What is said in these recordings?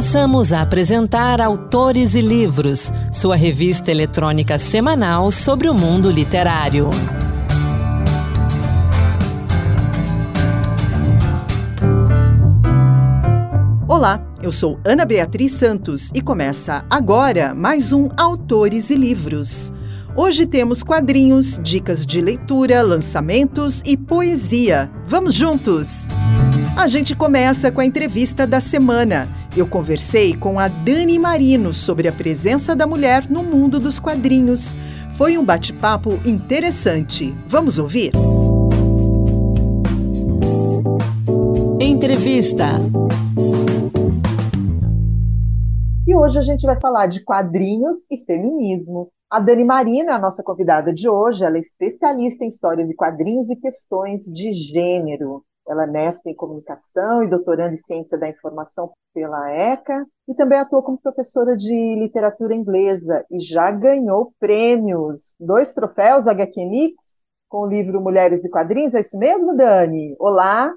Passamos a apresentar Autores e Livros, sua revista eletrônica semanal sobre o mundo literário. Olá, eu sou Ana Beatriz Santos e começa agora mais um Autores e Livros. Hoje temos quadrinhos, dicas de leitura, lançamentos e poesia. Vamos juntos! A gente começa com a entrevista da semana. Eu conversei com a Dani Marino sobre a presença da mulher no mundo dos quadrinhos. Foi um bate-papo interessante. Vamos ouvir? Entrevista. E hoje a gente vai falar de quadrinhos e feminismo. A Dani Marino é a nossa convidada de hoje. Ela é especialista em histórias de quadrinhos e questões de gênero. Ela é mestre em comunicação e doutoranda em ciência da informação pela ECA e também atua como professora de literatura inglesa e já ganhou prêmios, dois troféus HQ Mix com o livro Mulheres e Quadrinhos. É isso mesmo, Dani? Olá.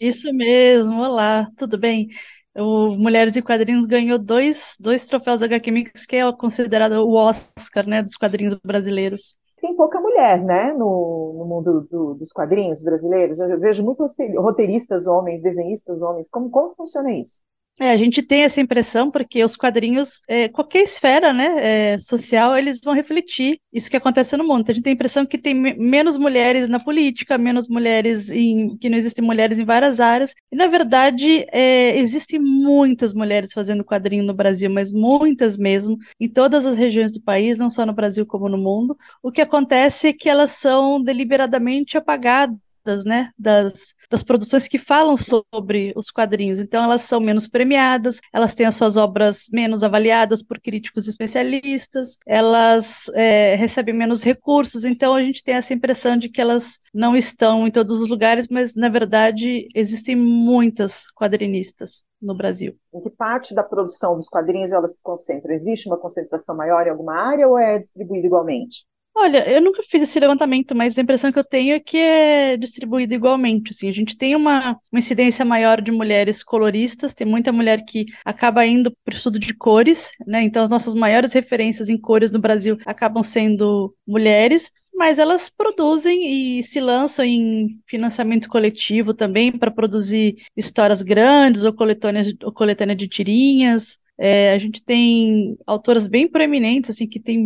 Isso mesmo, olá, tudo bem? O Mulheres e Quadrinhos ganhou dois, dois troféus HQ Mix, que é considerado o Oscar né, dos quadrinhos brasileiros tem pouca mulher, né, no, no mundo do, dos quadrinhos brasileiros. Eu vejo muitos roteiristas homens, desenhistas homens. Como, como funciona isso? É, a gente tem essa impressão porque os quadrinhos, é, qualquer esfera né, é, social, eles vão refletir isso que acontece no mundo. Então, a gente tem a impressão que tem menos mulheres na política, menos mulheres em. que não existem mulheres em várias áreas. E, na verdade, é, existem muitas mulheres fazendo quadrinho no Brasil, mas muitas mesmo, em todas as regiões do país, não só no Brasil como no mundo. O que acontece é que elas são deliberadamente apagadas das, né, das, das produções que falam sobre os quadrinhos. Então, elas são menos premiadas, elas têm as suas obras menos avaliadas por críticos especialistas, elas é, recebem menos recursos. Então, a gente tem essa impressão de que elas não estão em todos os lugares, mas, na verdade, existem muitas quadrinistas no Brasil. Em que parte da produção dos quadrinhos elas se concentram? Existe uma concentração maior em alguma área ou é distribuída igualmente? Olha, eu nunca fiz esse levantamento, mas a impressão que eu tenho é que é distribuído igualmente. Assim, a gente tem uma, uma incidência maior de mulheres coloristas, tem muita mulher que acaba indo para o estudo de cores, né? Então as nossas maiores referências em cores no Brasil acabam sendo mulheres, mas elas produzem e se lançam em financiamento coletivo também para produzir histórias grandes ou coletâneas ou coletânea de tirinhas. É, a gente tem autoras bem proeminentes, assim, que tem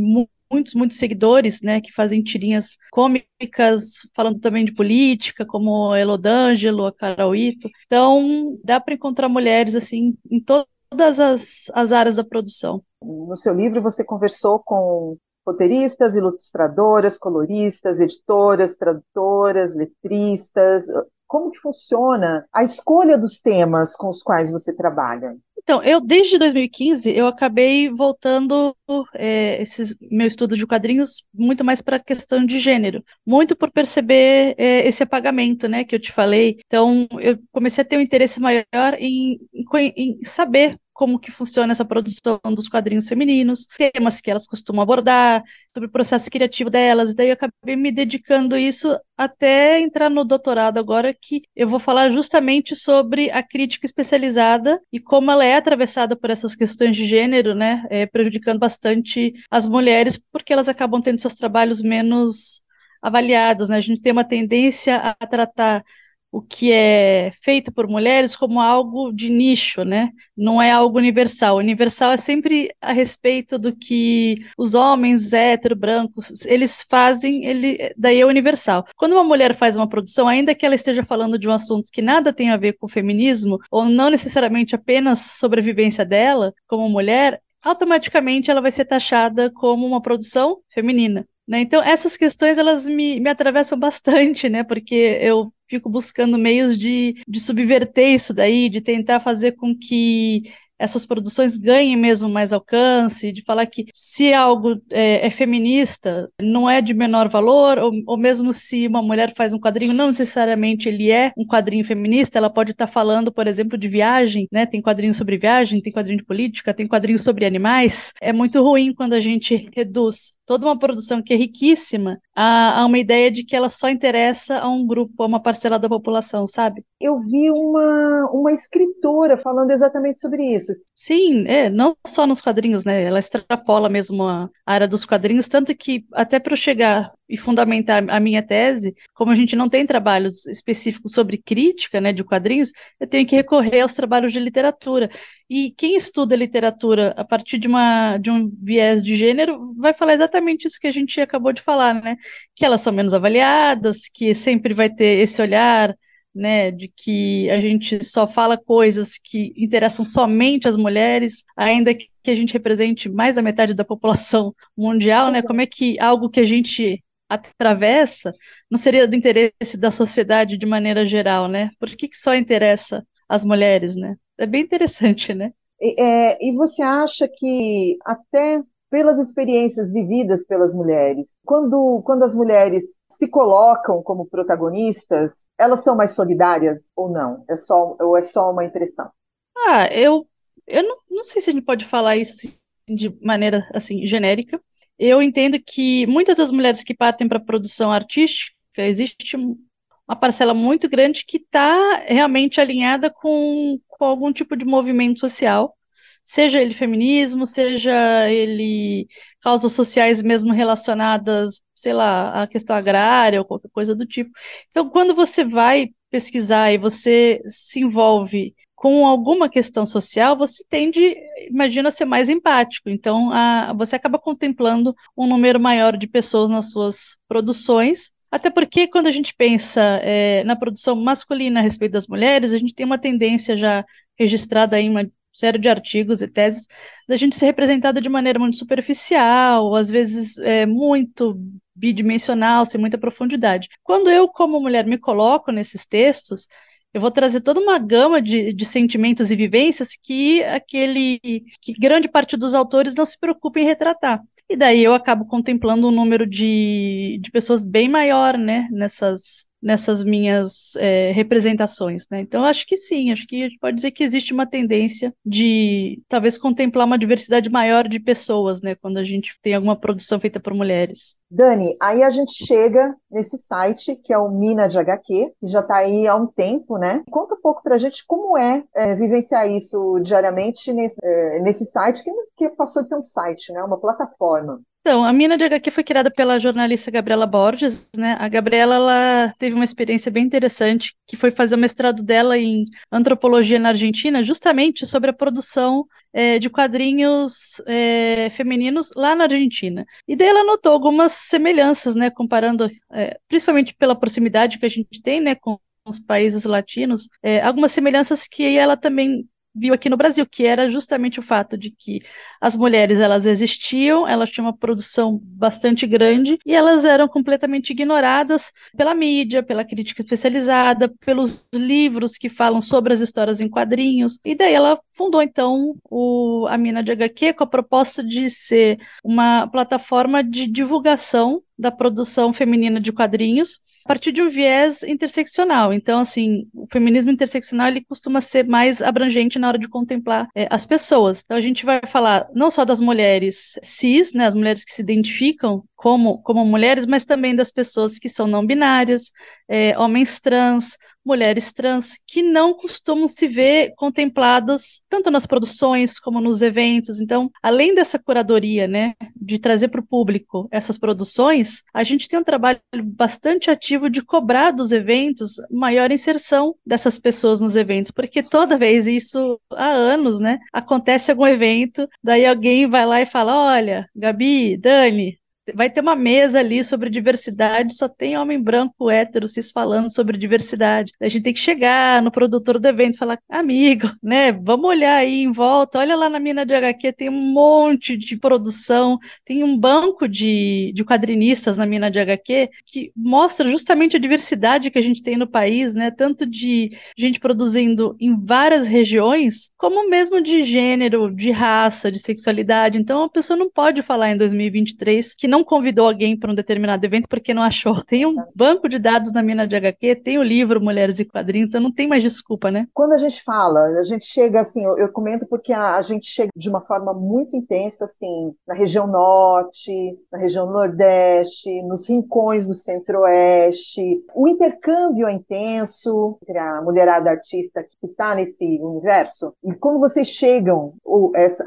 muitos, muitos seguidores, né, que fazem tirinhas cômicas, falando também de política, como a Elodângelo, a Carol Ito. Então, dá para encontrar mulheres, assim, em to todas as, as áreas da produção. No seu livro, você conversou com roteiristas, ilustradoras, coloristas, editoras, tradutoras, letristas. Como que funciona a escolha dos temas com os quais você trabalha? Então, eu desde 2015 eu acabei voltando é, esse meu estudo de quadrinhos muito mais para a questão de gênero, muito por perceber é, esse apagamento, né, que eu te falei. Então, eu comecei a ter um interesse maior em, em, em saber como que funciona essa produção dos quadrinhos femininos, temas que elas costumam abordar, sobre o processo criativo delas, e daí eu acabei me dedicando isso até entrar no doutorado agora, que eu vou falar justamente sobre a crítica especializada e como ela é atravessada por essas questões de gênero, né, é, prejudicando bastante as mulheres, porque elas acabam tendo seus trabalhos menos avaliados, né, a gente tem uma tendência a tratar o que é feito por mulheres como algo de nicho, né? Não é algo universal. Universal é sempre a respeito do que os homens hétero, brancos, eles fazem, ele, daí é universal. Quando uma mulher faz uma produção, ainda que ela esteja falando de um assunto que nada tem a ver com o feminismo, ou não necessariamente apenas sobre a vivência dela como mulher, automaticamente ela vai ser taxada como uma produção feminina. Né? Então, essas questões elas me, me atravessam bastante, né? Porque eu fico buscando meios de, de subverter isso daí, de tentar fazer com que essas produções ganhem mesmo mais alcance, de falar que se algo é, é feminista, não é de menor valor, ou, ou, mesmo se uma mulher faz um quadrinho, não necessariamente ele é um quadrinho feminista, ela pode estar tá falando, por exemplo, de viagem, né? Tem quadrinho sobre viagem, tem quadrinho de política, tem quadrinho sobre animais. É muito ruim quando a gente reduz toda uma produção que é riquíssima a, a, uma ideia de que ela só interessa a um grupo, a uma parcela da população, sabe? Eu vi uma, uma escritora falando exatamente sobre isso. Sim, é, não só nos quadrinhos, né? Ela extrapola mesmo a área dos quadrinhos, tanto que até para eu chegar e fundamentar a minha tese, como a gente não tem trabalhos específicos sobre crítica, né, de quadrinhos, eu tenho que recorrer aos trabalhos de literatura. E quem estuda literatura a partir de, uma, de um viés de gênero vai falar exatamente isso que a gente acabou de falar, né? Que elas são menos avaliadas, que sempre vai ter esse olhar, né, de que a gente só fala coisas que interessam somente as mulheres, ainda que a gente represente mais da metade da população mundial, né? Como é que algo que a gente atravessa não seria do interesse da sociedade de maneira geral, né? Por que, que só interessa as mulheres, né? É bem interessante, né? É, e você acha que até pelas experiências vividas pelas mulheres. Quando, quando as mulheres se colocam como protagonistas, elas são mais solidárias ou não? É só, ou é só uma impressão? Ah, eu, eu não, não sei se a gente pode falar isso de maneira assim genérica. Eu entendo que muitas das mulheres que partem para a produção artística, existe uma parcela muito grande que está realmente alinhada com, com algum tipo de movimento social seja ele feminismo, seja ele causas sociais mesmo relacionadas, sei lá, à questão agrária ou qualquer coisa do tipo. Então, quando você vai pesquisar e você se envolve com alguma questão social, você tende, imagina, a ser mais empático. Então, a, você acaba contemplando um número maior de pessoas nas suas produções. Até porque, quando a gente pensa é, na produção masculina a respeito das mulheres, a gente tem uma tendência já registrada em uma série de artigos e teses da gente ser representada de maneira muito superficial, às vezes é, muito bidimensional, sem muita profundidade. Quando eu, como mulher, me coloco nesses textos, eu vou trazer toda uma gama de, de sentimentos e vivências que aquele que grande parte dos autores não se preocupa em retratar. E daí eu acabo contemplando um número de, de pessoas bem maior, né, nessas nessas minhas é, representações, né? Então acho que sim, acho que a gente pode dizer que existe uma tendência de talvez contemplar uma diversidade maior de pessoas, né? Quando a gente tem alguma produção feita por mulheres. Dani, aí a gente chega nesse site que é o Mina de HQ, que já está aí há um tempo, né? Conta um pouco para a gente como é, é, vivenciar isso diariamente nesse, é, nesse site que, que passou de ser um site, né? Uma plataforma. Então, a Mina de HQ foi criada pela jornalista Gabriela Borges, né? A Gabriela, ela teve uma experiência bem interessante, que foi fazer o mestrado dela em antropologia na Argentina, justamente sobre a produção é, de quadrinhos é, femininos lá na Argentina. E daí ela notou algumas semelhanças, né? Comparando, é, principalmente pela proximidade que a gente tem, né? Com os países latinos, algumas semelhanças que ela também viu aqui no Brasil, que era justamente o fato de que as mulheres elas existiam, elas tinham uma produção bastante grande e elas eram completamente ignoradas pela mídia, pela crítica especializada, pelos livros que falam sobre as histórias em quadrinhos. E daí ela fundou então o, a Mina de HQ com a proposta de ser uma plataforma de divulgação da produção feminina de quadrinhos a partir de um viés interseccional. Então, assim, o feminismo interseccional ele costuma ser mais abrangente na hora de contemplar é, as pessoas. Então, a gente vai falar não só das mulheres cis, né, as mulheres que se identificam como, como mulheres, mas também das pessoas que são não binárias, é, homens trans, mulheres trans que não costumam se ver contempladas tanto nas produções como nos eventos. Então, além dessa curadoria, né, de trazer para o público essas produções, a gente tem um trabalho bastante ativo de cobrar dos eventos maior inserção dessas pessoas nos eventos, porque toda vez isso há anos, né, acontece algum evento, daí alguém vai lá e fala: "Olha, Gabi, Dani, vai ter uma mesa ali sobre diversidade, só tem homem branco hétero cis falando sobre diversidade. A gente tem que chegar no produtor do evento e falar, amigo, né, vamos olhar aí em volta, olha lá na mina de HQ, tem um monte de produção, tem um banco de, de quadrinistas na mina de HQ que mostra justamente a diversidade que a gente tem no país, né, tanto de gente produzindo em várias regiões, como mesmo de gênero, de raça, de sexualidade. Então a pessoa não pode falar em 2023 que não convidou alguém para um determinado evento porque não achou. Tem um banco de dados na mina de HQ, tem o livro Mulheres e Quadrinhos, então não tem mais desculpa, né? Quando a gente fala, a gente chega assim, eu, eu comento porque a, a, gente chega de uma forma muito intensa, assim, na região norte, na região nordeste, nos rincões do centro-oeste. O intercâmbio é intenso entre a mulherada artista que está nesse universo. E como vocês chegam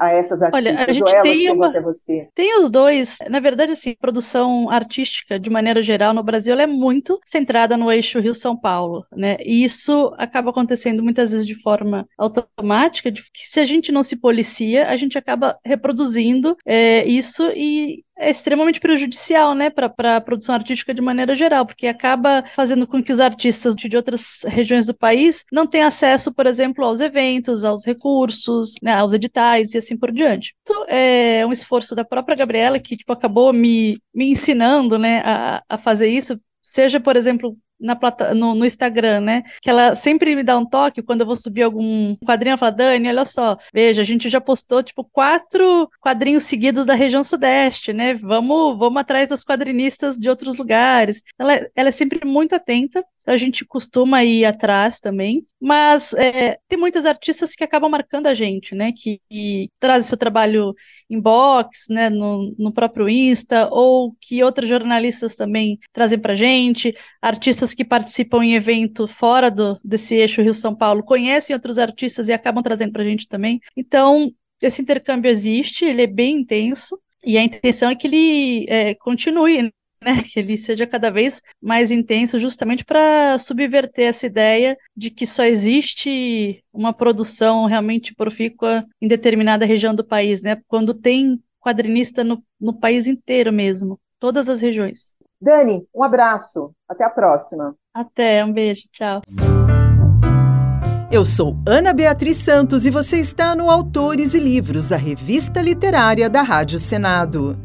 a essas artistas, Olha, a gente tem uma... até você? Tem os dois. Na verdade, assim, produção artística, de maneira geral, no Brasil, é muito centrada no eixo Rio-São Paulo, né? E isso acaba acontecendo muitas vezes de forma automática, de que se a gente não se policia, a gente acaba reproduzindo é, isso e é extremamente prejudicial, né, para a produção artística de maneira geral, porque acaba fazendo com que os artistas de outras regiões do país não tenham acesso, por exemplo, aos eventos, aos recursos, né, aos editais e assim por diante. Então, é um esforço da própria Gabriela que tipo, acabou me, me ensinando, né, a, a fazer isso, seja, por exemplo, na plata, no, no, Instagram, né? Que ela sempre me dá um toque quando eu vou subir algum quadrinho. Ela fala, Dani, olha só, veja, a gente já postou tipo quatro quadrinhos seguidos da região sudeste, né? Vamos, vamos atrás das quadrinistas de outros lugares. Ela, ela é sempre muito atenta a gente costuma ir atrás também, mas é, tem muitas artistas que acabam marcando a gente, né, que, que trazem seu trabalho em box, né, no, no próprio Insta, ou que outros jornalistas também trazem pra gente, artistas que participam em evento fora do, desse eixo Rio-São Paulo, conhecem outros artistas e acabam trazendo pra gente também, então esse intercâmbio existe, ele é bem intenso, e a intenção é que ele é, continue, né, que ele seja cada vez mais intenso, justamente para subverter essa ideia de que só existe uma produção realmente profícua em determinada região do país, né? Quando tem quadrinista no, no país inteiro mesmo, todas as regiões. Dani, um abraço, até a próxima. Até, um beijo, tchau. Eu sou Ana Beatriz Santos e você está no Autores e Livros, a revista literária da Rádio Senado.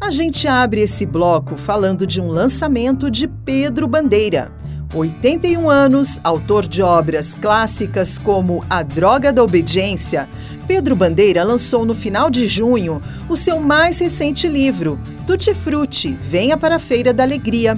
A gente abre esse bloco falando de um lançamento de Pedro Bandeira. 81 anos, autor de obras clássicas como A Droga da Obediência, Pedro Bandeira lançou no final de junho o seu mais recente livro, Tutti Frutti Venha para a Feira da Alegria.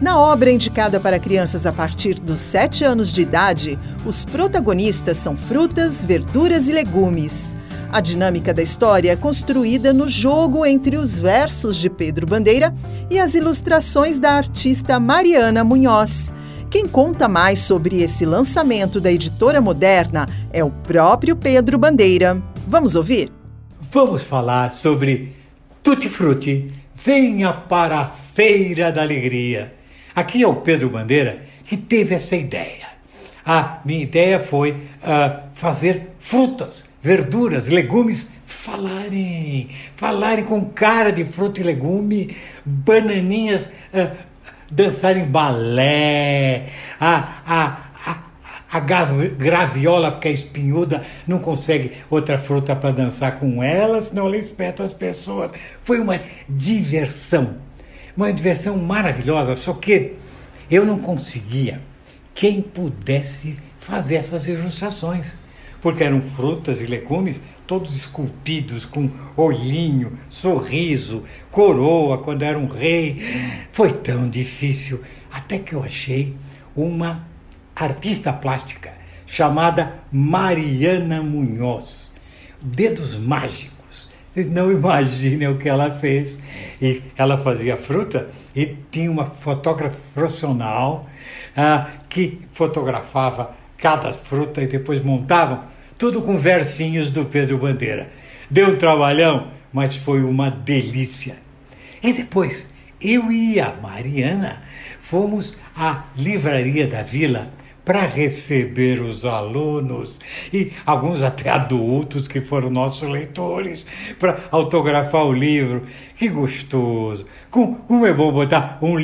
Na obra indicada para crianças a partir dos 7 anos de idade, os protagonistas são frutas, verduras e legumes. A dinâmica da história é construída no jogo entre os versos de Pedro Bandeira e as ilustrações da artista Mariana Munhoz. Quem conta mais sobre esse lançamento da editora moderna é o próprio Pedro Bandeira. Vamos ouvir? Vamos falar sobre Tutti Frutti. Venha para a Feira da Alegria. Aqui é o Pedro Bandeira que teve essa ideia. A minha ideia foi uh, fazer frutas verduras, legumes falarem, falarem com cara de fruta e legume, bananinhas uh, dançarem balé, a, a, a, a graviola, porque é espinhuda, não consegue outra fruta para dançar com ela, senão ela espeta as pessoas. Foi uma diversão, uma diversão maravilhosa, só que eu não conseguia quem pudesse fazer essas ilustrações porque eram frutas e legumes todos esculpidos, com olhinho, sorriso, coroa quando era um rei. Foi tão difícil, até que eu achei uma artista plástica chamada Mariana Munhoz. Dedos mágicos. Vocês não imaginem o que ela fez. E ela fazia fruta e tinha uma fotógrafa profissional ah, que fotografava cada fruta e depois montavam tudo com versinhos do Pedro Bandeira. Deu um trabalhão, mas foi uma delícia. E depois, eu e a Mariana fomos à livraria da vila para receber os alunos e alguns até adultos que foram nossos leitores para autografar o livro. Que gostoso! Como, como é bom botar um,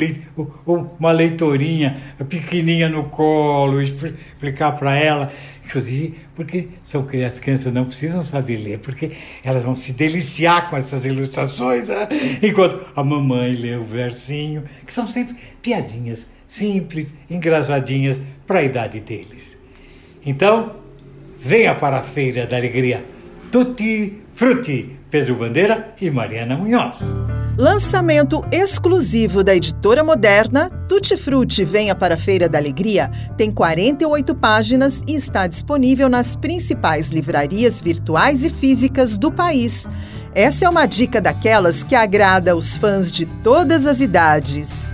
uma leitorinha pequenininha no colo, explicar para ela. Inclusive, porque são crianças, as crianças não precisam saber ler, porque elas vão se deliciar com essas ilustrações, né? enquanto a mamãe lê o versinho, que são sempre piadinhas simples, engraçadinhas para a idade deles. Então, venha para a Feira da Alegria Tutti Frutti, Pedro Bandeira e Mariana Munhoz. Lançamento exclusivo da editora moderna, Tutti Frutti Venha para a Feira da Alegria tem 48 páginas e está disponível nas principais livrarias virtuais e físicas do país. Essa é uma dica daquelas que agrada os fãs de todas as idades.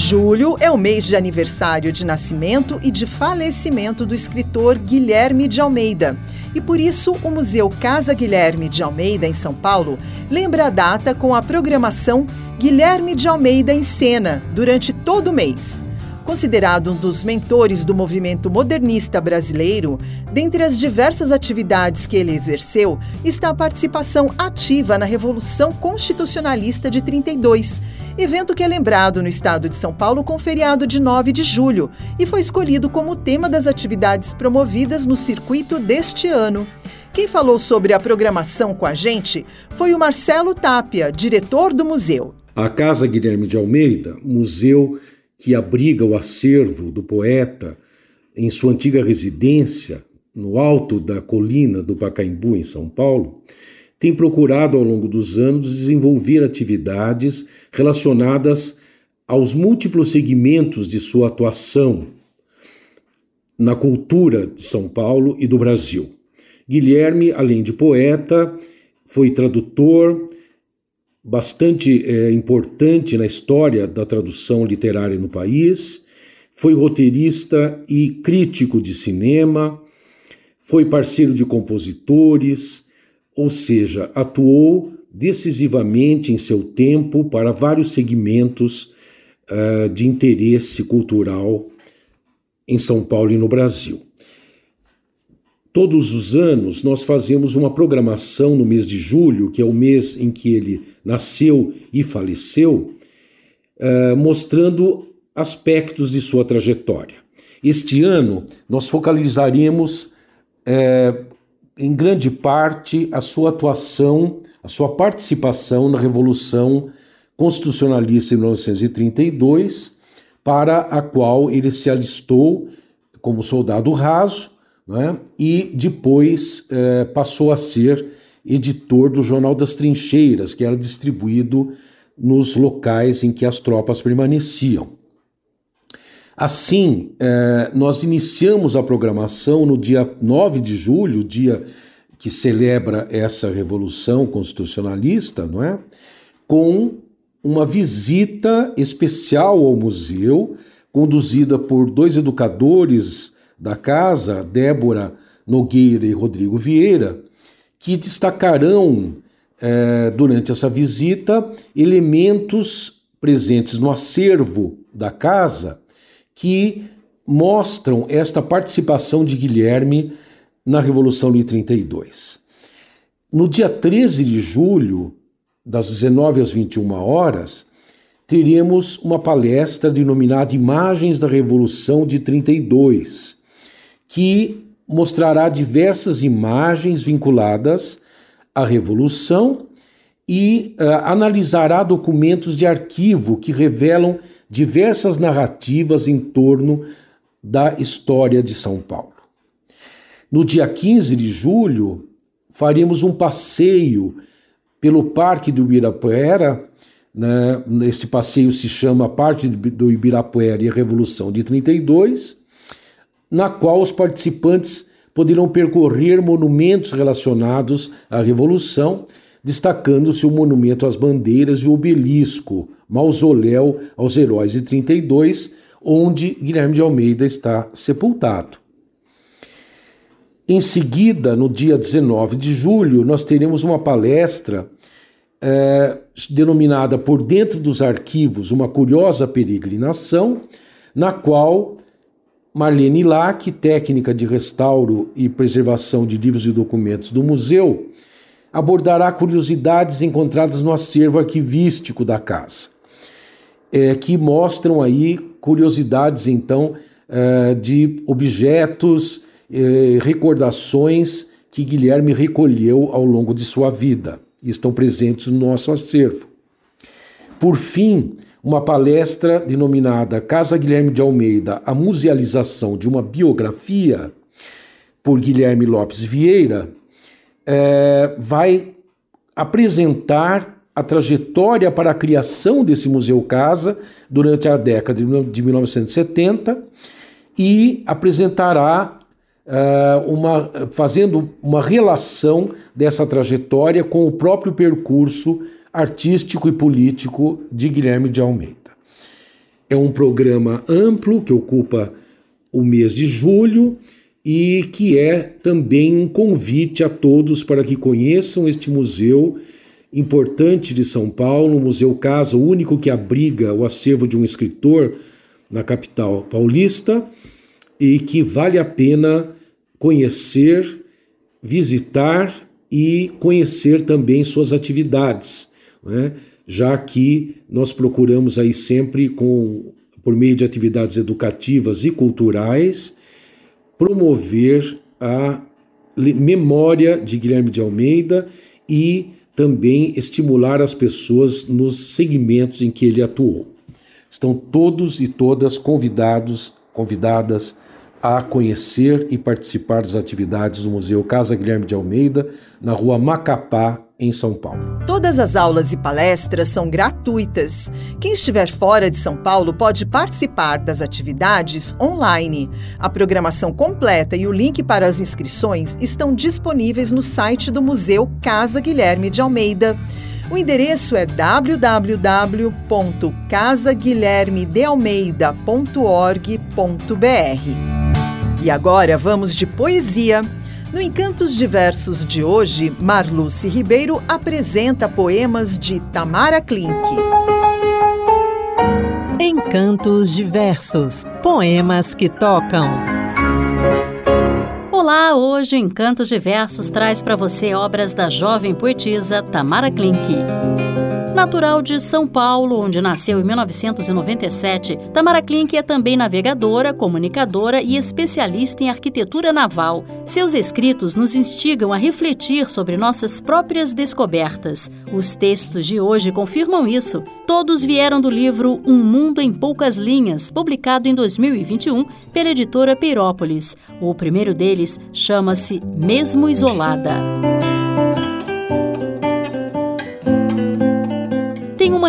Julho é o mês de aniversário de nascimento e de falecimento do escritor Guilherme de Almeida. E por isso, o Museu Casa Guilherme de Almeida, em São Paulo, lembra a data com a programação Guilherme de Almeida em Cena, durante todo o mês. Considerado um dos mentores do movimento modernista brasileiro, dentre as diversas atividades que ele exerceu está a participação ativa na Revolução Constitucionalista de 32, evento que é lembrado no estado de São Paulo com feriado de 9 de julho e foi escolhido como tema das atividades promovidas no circuito deste ano. Quem falou sobre a programação com a gente foi o Marcelo Tapia, diretor do museu. A Casa Guilherme de Almeida, museu que abriga o acervo do poeta em sua antiga residência, no alto da colina do Pacaembu, em São Paulo, tem procurado ao longo dos anos desenvolver atividades relacionadas aos múltiplos segmentos de sua atuação na cultura de São Paulo e do Brasil. Guilherme, além de poeta, foi tradutor, bastante é, importante na história da tradução literária no país, foi roteirista e crítico de cinema, foi parceiro de compositores, ou seja, atuou decisivamente em seu tempo para vários segmentos uh, de interesse cultural em São Paulo e no Brasil. Todos os anos nós fazemos uma programação no mês de julho, que é o mês em que ele nasceu e faleceu, uh, mostrando aspectos de sua trajetória. Este ano nós focalizaremos uh, em grande parte a sua atuação, a sua participação na Revolução Constitucionalista de 1932, para a qual ele se alistou como soldado raso né? e depois é, passou a ser editor do Jornal das Trincheiras, que era distribuído nos locais em que as tropas permaneciam. Assim, é, nós iniciamos a programação no dia 9 de julho, dia que celebra essa revolução constitucionalista, não é? Com uma visita especial ao museu, conduzida por dois educadores da casa, Débora Nogueira e Rodrigo Vieira, que destacarão eh, durante essa visita elementos presentes no acervo da casa que mostram esta participação de Guilherme na Revolução de 32. No dia 13 de julho, das 19 às 21 horas, teremos uma palestra denominada Imagens da Revolução de 32, que mostrará diversas imagens vinculadas à Revolução e uh, analisará documentos de arquivo que revelam diversas narrativas em torno da história de São Paulo. No dia 15 de julho, faremos um passeio pelo Parque do Ibirapuera. Né? Esse passeio se chama Parque do Ibirapuera e a Revolução de 32 na qual os participantes poderão percorrer monumentos relacionados à Revolução, destacando-se o monumento às bandeiras e o obelisco, mausoléu aos heróis de 32, onde Guilherme de Almeida está sepultado. Em seguida, no dia 19 de julho, nós teremos uma palestra é, denominada Por Dentro dos Arquivos, uma curiosa peregrinação, na qual Marlene Lack, técnica de restauro e preservação de livros e documentos do museu, abordará curiosidades encontradas no acervo arquivístico da casa, é, que mostram aí curiosidades, então, é, de objetos, é, recordações que Guilherme recolheu ao longo de sua vida e estão presentes no nosso acervo. Por fim, uma palestra denominada Casa Guilherme de Almeida, a musealização de uma biografia, por Guilherme Lopes Vieira, é, vai apresentar a trajetória para a criação desse Museu Casa durante a década de 1970 e apresentará uh, uma, fazendo uma relação dessa trajetória com o próprio percurso artístico e político de Guilherme de Almeida. É um programa amplo que ocupa o mês de julho e que é também um convite a todos para que conheçam este museu importante de São Paulo, o Museu Casa, o único que abriga o acervo de um escritor na capital paulista e que vale a pena conhecer, visitar e conhecer também suas atividades, né? já que nós procuramos aí sempre com por meio de atividades educativas e culturais promover a memória de Guilherme de Almeida e também estimular as pessoas nos segmentos em que ele atuou. Estão todos e todas convidados, convidadas a conhecer e participar das atividades do Museu Casa Guilherme de Almeida, na rua Macapá, em São Paulo. Todas as aulas e palestras são gratuitas. Quem estiver fora de São Paulo pode participar das atividades online. A programação completa e o link para as inscrições estão disponíveis no site do Museu Casa Guilherme de Almeida. O endereço é www.casaguilhermedealmeida.org.br. E agora vamos de poesia. No Encantos Diversos de hoje, Marluce Ribeiro apresenta poemas de Tamara Klink. Encantos Diversos Poemas que tocam. Olá, hoje o Encantos Diversos traz para você obras da jovem poetisa Tamara Klink. Natural de São Paulo, onde nasceu em 1997, Tamara Klink é também navegadora, comunicadora e especialista em arquitetura naval. Seus escritos nos instigam a refletir sobre nossas próprias descobertas. Os textos de hoje confirmam isso. Todos vieram do livro Um Mundo em Poucas Linhas, publicado em 2021 pela editora Peirópolis. O primeiro deles chama-se Mesmo Isolada.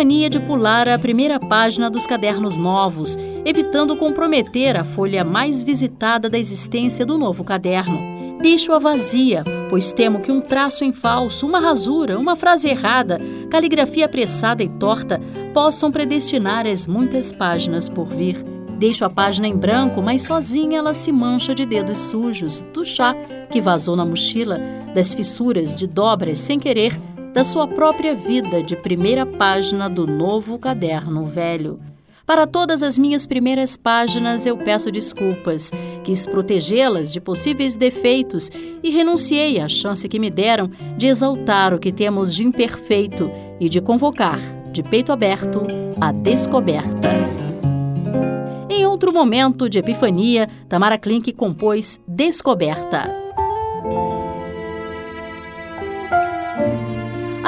Mania de pular a primeira página dos cadernos novos, evitando comprometer a folha mais visitada da existência do novo caderno. Deixo-a vazia, pois temo que um traço em falso, uma rasura, uma frase errada, caligrafia apressada e torta possam predestinar as muitas páginas por vir. Deixo a página em branco, mas sozinha ela se mancha de dedos sujos, do chá que vazou na mochila, das fissuras de dobras sem querer da sua própria vida de primeira página do novo caderno velho. Para todas as minhas primeiras páginas eu peço desculpas, quis protegê-las de possíveis defeitos e renunciei à chance que me deram de exaltar o que temos de imperfeito e de convocar, de peito aberto, a descoberta. Em outro momento de epifania, Tamara Klink compôs Descoberta.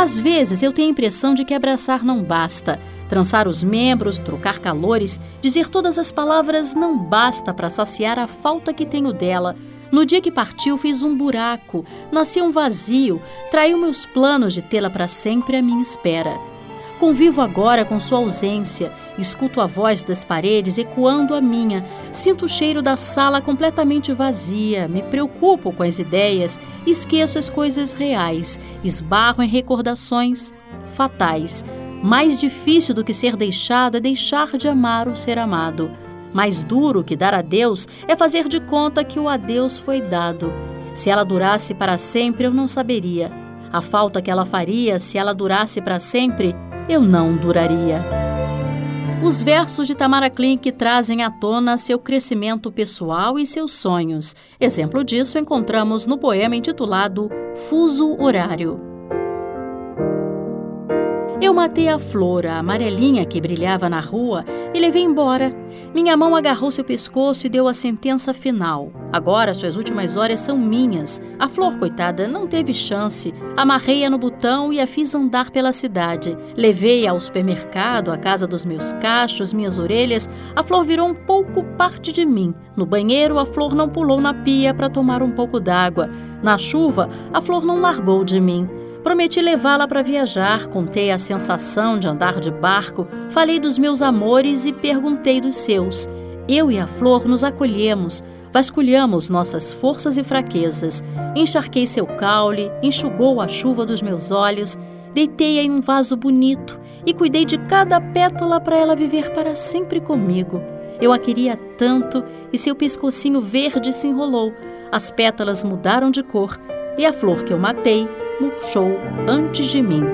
Às vezes eu tenho a impressão de que abraçar não basta. Trançar os membros, trocar calores, dizer todas as palavras não basta para saciar a falta que tenho dela. No dia que partiu, fiz um buraco, nasceu um vazio, traiu meus planos de tê-la para sempre à minha espera. Convivo agora com sua ausência, escuto a voz das paredes ecoando a minha, sinto o cheiro da sala completamente vazia, me preocupo com as ideias, esqueço as coisas reais, esbarro em recordações fatais. Mais difícil do que ser deixado é deixar de amar ou ser amado. Mais duro que dar adeus é fazer de conta que o adeus foi dado. Se ela durasse para sempre, eu não saberia. A falta que ela faria se ela durasse para sempre eu não duraria. Os versos de Tamara Klink trazem à tona seu crescimento pessoal e seus sonhos. Exemplo disso encontramos no poema intitulado Fuso Horário. Eu matei a flor, a amarelinha que brilhava na rua, e levei embora. Minha mão agarrou seu pescoço e deu a sentença final. Agora suas últimas horas são minhas. A flor, coitada, não teve chance. Amarrei-a no botão e a fiz andar pela cidade. Levei-a ao supermercado, à casa dos meus cachos, minhas orelhas. A flor virou um pouco parte de mim. No banheiro, a flor não pulou na pia para tomar um pouco d'água. Na chuva, a flor não largou de mim. Prometi levá-la para viajar, contei a sensação de andar de barco, falei dos meus amores e perguntei dos seus. Eu e a flor nos acolhemos, vasculhamos nossas forças e fraquezas. Encharquei seu caule, enxugou a chuva dos meus olhos, deitei-a em um vaso bonito e cuidei de cada pétala para ela viver para sempre comigo. Eu a queria tanto e seu pescocinho verde se enrolou. As pétalas mudaram de cor e a flor que eu matei murchou antes de mim.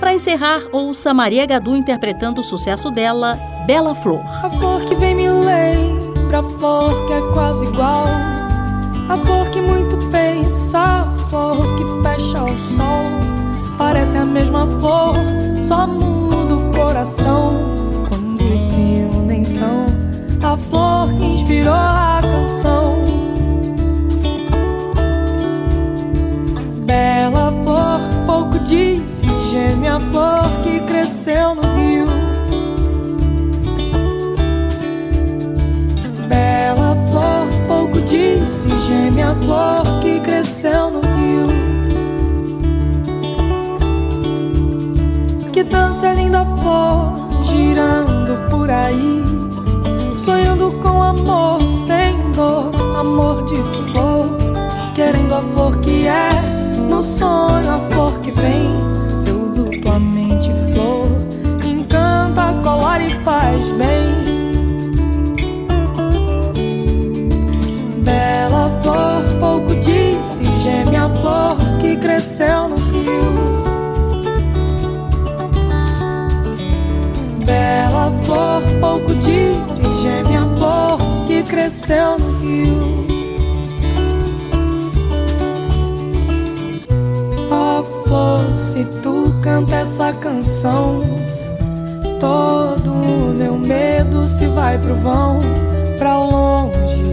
Para encerrar, ouça Maria Gadu interpretando o sucesso dela, Bela Flor. A flor que vem me lembra a flor que é quase igual. A flor que muito pensa, a flor que fecha o sol. Parece a mesma flor, só muda o coração. Quando se unem são a flor que inspirou a canção. Bela flor, pouco disse, geme a flor que cresceu no rio. Bela flor, pouco disse, geme a flor que cresceu no rio. Que dança linda flor, girando por aí, sonhando com amor sem dor, amor de flor, querendo a flor que é sonho a flor que vem, seu duplamente flor, encanta, colore e faz bem. Bela flor, pouco disse, geme a flor que cresceu no rio. Bela flor, pouco disse, geme a flor que cresceu no rio. Se tu canta essa canção, todo o meu medo se vai pro vão, pra longe.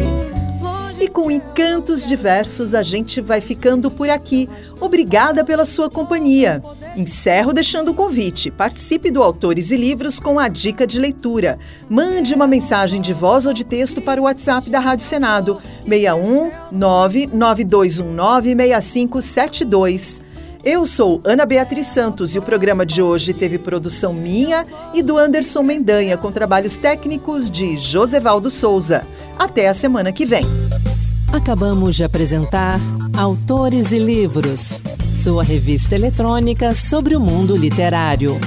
E com encantos diversos, a gente vai ficando por aqui. Obrigada pela sua companhia. Encerro deixando o convite. Participe do Autores e Livros com a dica de leitura. Mande uma mensagem de voz ou de texto para o WhatsApp da Rádio Senado, 61 99219 6572. Eu sou Ana Beatriz Santos e o programa de hoje teve produção minha e do Anderson Mendanha, com trabalhos técnicos de Josevaldo Souza. Até a semana que vem. Acabamos de apresentar Autores e Livros, sua revista eletrônica sobre o mundo literário.